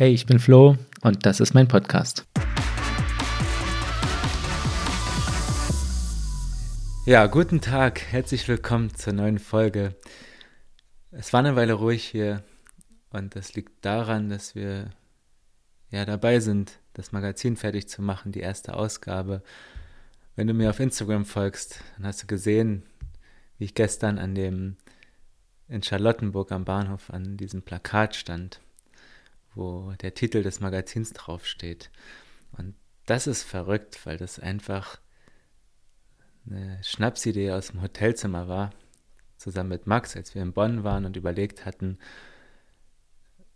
Hey, ich bin Flo und das ist mein Podcast. Ja, guten Tag, herzlich willkommen zur neuen Folge. Es war eine Weile ruhig hier und das liegt daran, dass wir ja dabei sind, das Magazin fertig zu machen, die erste Ausgabe. Wenn du mir auf Instagram folgst, dann hast du gesehen, wie ich gestern an dem in Charlottenburg am Bahnhof an diesem Plakat stand wo der Titel des Magazins draufsteht. Und das ist verrückt, weil das einfach eine Schnapsidee aus dem Hotelzimmer war, zusammen mit Max, als wir in Bonn waren und überlegt hatten,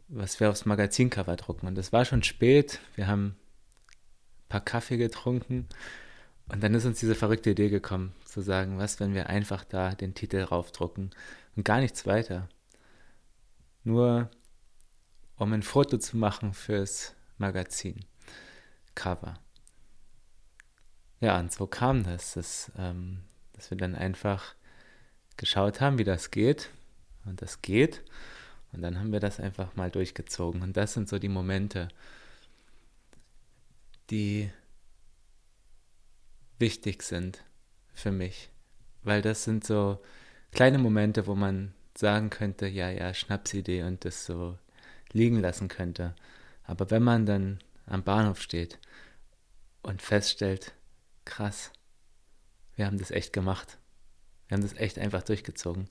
was wir aufs Magazincover drucken. Und es war schon spät, wir haben ein paar Kaffee getrunken und dann ist uns diese verrückte Idee gekommen, zu sagen, was, wenn wir einfach da den Titel raufdrucken und gar nichts weiter. Nur um ein Foto zu machen fürs Magazin. Cover. Ja, und so kam das, dass, ähm, dass wir dann einfach geschaut haben, wie das geht. Und das geht. Und dann haben wir das einfach mal durchgezogen. Und das sind so die Momente, die wichtig sind für mich. Weil das sind so kleine Momente, wo man sagen könnte, ja, ja, Schnapsidee und das so liegen lassen könnte. Aber wenn man dann am Bahnhof steht und feststellt, krass, wir haben das echt gemacht. Wir haben das echt einfach durchgezogen.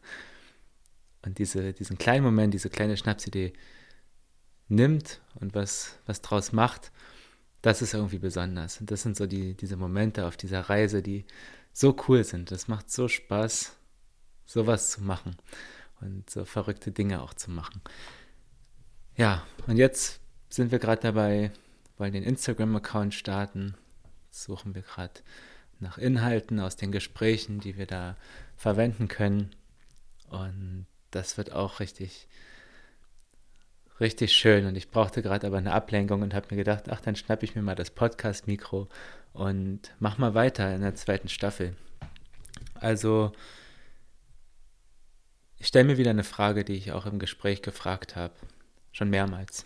Und diese, diesen kleinen Moment, diese kleine Schnapsidee nimmt und was, was draus macht, das ist irgendwie besonders. Und das sind so die, diese Momente auf dieser Reise, die so cool sind. Das macht so Spaß, sowas zu machen und so verrückte Dinge auch zu machen. Ja, und jetzt sind wir gerade dabei, wollen den Instagram-Account starten. suchen wir gerade nach Inhalten aus den Gesprächen, die wir da verwenden können. Und das wird auch richtig, richtig schön. Und ich brauchte gerade aber eine Ablenkung und habe mir gedacht, ach, dann schnappe ich mir mal das Podcast-Mikro und mach mal weiter in der zweiten Staffel. Also, ich stelle mir wieder eine Frage, die ich auch im Gespräch gefragt habe schon mehrmals.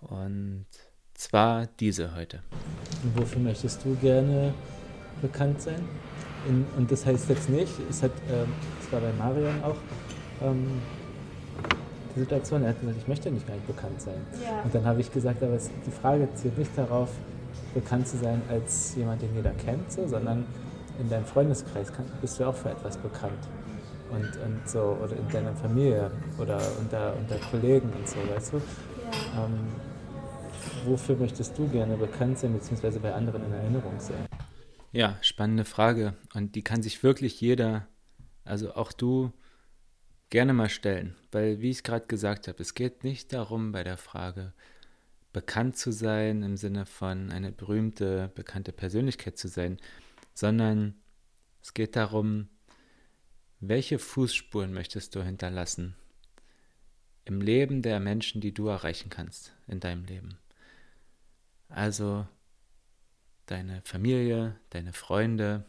Und zwar diese heute. Und wofür möchtest du gerne bekannt sein? In, und das heißt jetzt nicht, es hat, ähm, war bei Marion auch, ähm, die Situation, er hat gesagt, ich möchte nicht gar nicht bekannt sein. Ja. Und dann habe ich gesagt, aber es, die Frage zielt nicht darauf, bekannt zu sein als jemand, den jeder kennt, so, sondern in deinem Freundeskreis kann, bist du auch für etwas bekannt und, und so, oder in deiner Familie oder unter, unter Kollegen und so, weißt du? Ja. Ähm, wofür möchtest du gerne bekannt sein, beziehungsweise bei anderen in Erinnerung sein? Ja, spannende Frage. Und die kann sich wirklich jeder, also auch du, gerne mal stellen. Weil, wie ich es gerade gesagt habe, es geht nicht darum, bei der Frage bekannt zu sein, im Sinne von eine berühmte, bekannte Persönlichkeit zu sein, sondern es geht darum, welche Fußspuren möchtest du hinterlassen im Leben der Menschen, die du erreichen kannst in deinem Leben? Also deine Familie, deine Freunde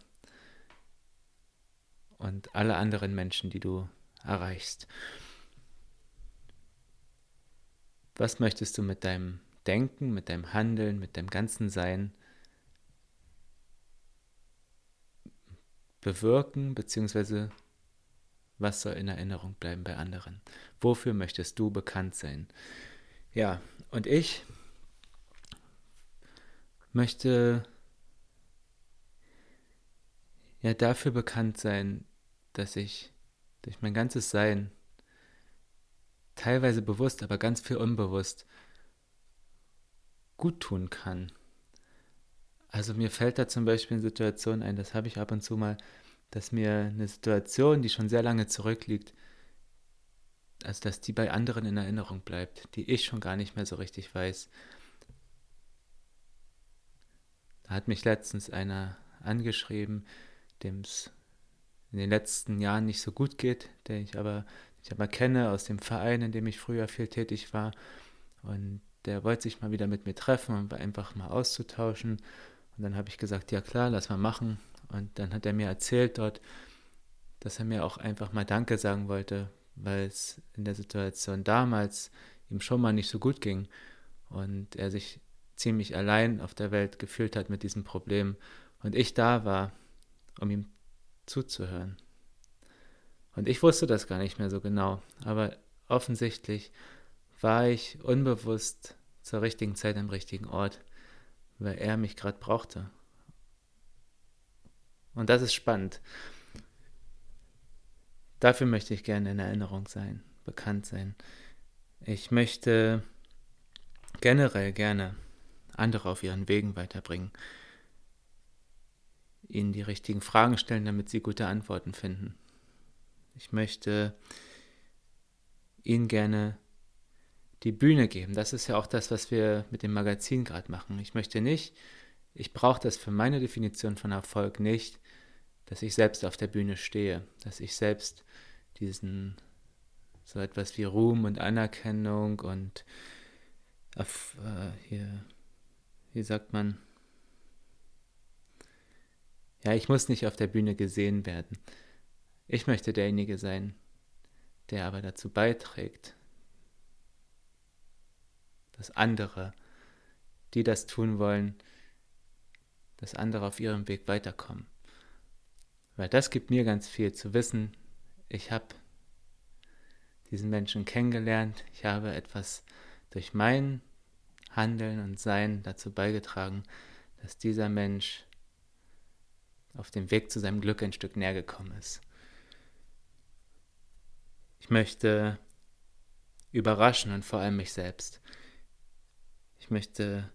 und alle anderen Menschen, die du erreichst. Was möchtest du mit deinem Denken, mit deinem Handeln, mit deinem ganzen Sein bewirken bzw. Was soll in Erinnerung bleiben bei anderen? Wofür möchtest du bekannt sein? Ja, und ich möchte ja dafür bekannt sein, dass ich durch mein ganzes Sein, teilweise bewusst, aber ganz viel unbewusst, gut tun kann. Also mir fällt da zum Beispiel eine Situation ein, das habe ich ab und zu mal, dass mir eine Situation, die schon sehr lange zurückliegt, also dass die bei anderen in Erinnerung bleibt, die ich schon gar nicht mehr so richtig weiß. Da hat mich letztens einer angeschrieben, dem es in den letzten Jahren nicht so gut geht, den ich aber, ich aber kenne aus dem Verein, in dem ich früher viel tätig war. Und der wollte sich mal wieder mit mir treffen und einfach mal auszutauschen. Und dann habe ich gesagt, ja klar, lass mal machen. Und dann hat er mir erzählt dort, dass er mir auch einfach mal Danke sagen wollte, weil es in der Situation damals ihm schon mal nicht so gut ging. und er sich ziemlich allein auf der Welt gefühlt hat mit diesem Problem und ich da war, um ihm zuzuhören. Und ich wusste das gar nicht mehr so genau, aber offensichtlich war ich unbewusst zur richtigen Zeit am richtigen Ort, weil er mich gerade brauchte. Und das ist spannend. Dafür möchte ich gerne in Erinnerung sein, bekannt sein. Ich möchte generell gerne andere auf ihren Wegen weiterbringen, ihnen die richtigen Fragen stellen, damit sie gute Antworten finden. Ich möchte ihnen gerne die Bühne geben. Das ist ja auch das, was wir mit dem Magazin gerade machen. Ich möchte nicht, ich brauche das für meine Definition von Erfolg nicht, dass ich selbst auf der Bühne stehe, dass ich selbst diesen so etwas wie Ruhm und Anerkennung und auf, äh, hier, wie sagt man, ja, ich muss nicht auf der Bühne gesehen werden. Ich möchte derjenige sein, der aber dazu beiträgt, dass andere, die das tun wollen, dass andere auf ihrem Weg weiterkommen. Weil das gibt mir ganz viel zu wissen. Ich habe diesen Menschen kennengelernt. Ich habe etwas durch mein Handeln und Sein dazu beigetragen, dass dieser Mensch auf dem Weg zu seinem Glück ein Stück näher gekommen ist. Ich möchte überraschen und vor allem mich selbst. Ich möchte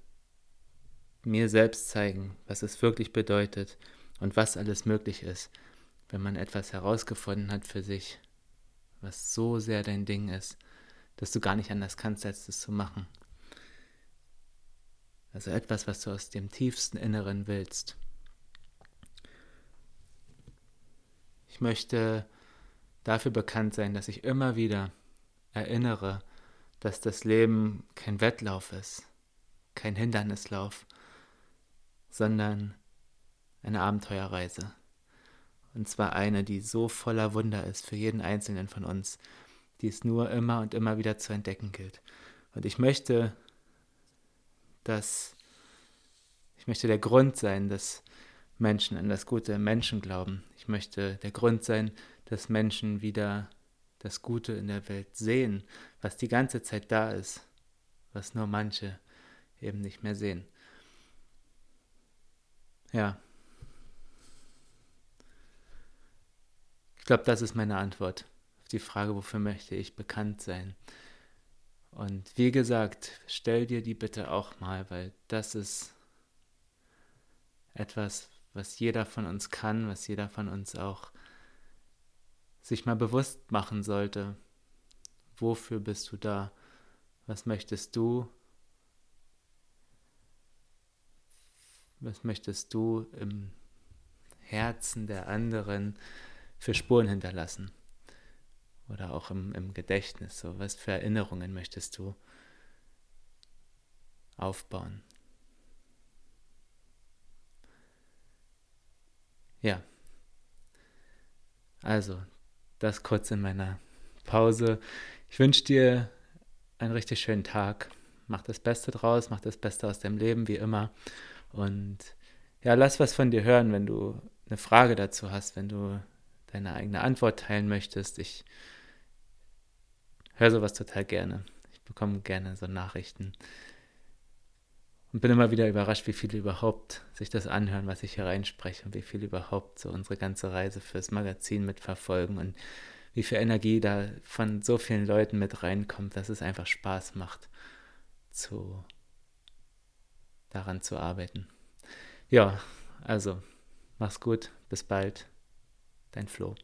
mir selbst zeigen, was es wirklich bedeutet und was alles möglich ist, wenn man etwas herausgefunden hat für sich, was so sehr dein Ding ist, dass du gar nicht anders kannst, als es zu machen. Also etwas, was du aus dem tiefsten Inneren willst. Ich möchte dafür bekannt sein, dass ich immer wieder erinnere, dass das Leben kein Wettlauf ist, kein Hindernislauf, sondern eine Abenteuerreise. Und zwar eine, die so voller Wunder ist für jeden Einzelnen von uns, die es nur immer und immer wieder zu entdecken gilt. Und ich möchte, dass ich möchte der Grund sein, dass Menschen an das gute Menschen glauben. Ich möchte der Grund sein, dass Menschen wieder das Gute in der Welt sehen, was die ganze Zeit da ist, was nur manche eben nicht mehr sehen. Ja. Glaube, das ist meine Antwort auf die Frage, wofür möchte ich bekannt sein. Und wie gesagt, stell dir die bitte auch mal, weil das ist etwas, was jeder von uns kann, was jeder von uns auch sich mal bewusst machen sollte. Wofür bist du da? Was möchtest du? Was möchtest du im Herzen der anderen für Spuren hinterlassen? Oder auch im, im Gedächtnis. So, was für Erinnerungen möchtest du aufbauen? Ja. Also, das kurz in meiner Pause. Ich wünsche dir einen richtig schönen Tag. Mach das Beste draus, mach das Beste aus deinem Leben, wie immer. Und ja, lass was von dir hören, wenn du eine Frage dazu hast, wenn du deine eigene Antwort teilen möchtest. Ich höre sowas total gerne. Ich bekomme gerne so Nachrichten. Und bin immer wieder überrascht, wie viele überhaupt sich das anhören, was ich hier reinspreche und wie viele überhaupt so unsere ganze Reise fürs Magazin mitverfolgen und wie viel Energie da von so vielen Leuten mit reinkommt, dass es einfach Spaß macht, zu, daran zu arbeiten. Ja, also, mach's gut, bis bald, dein Flo.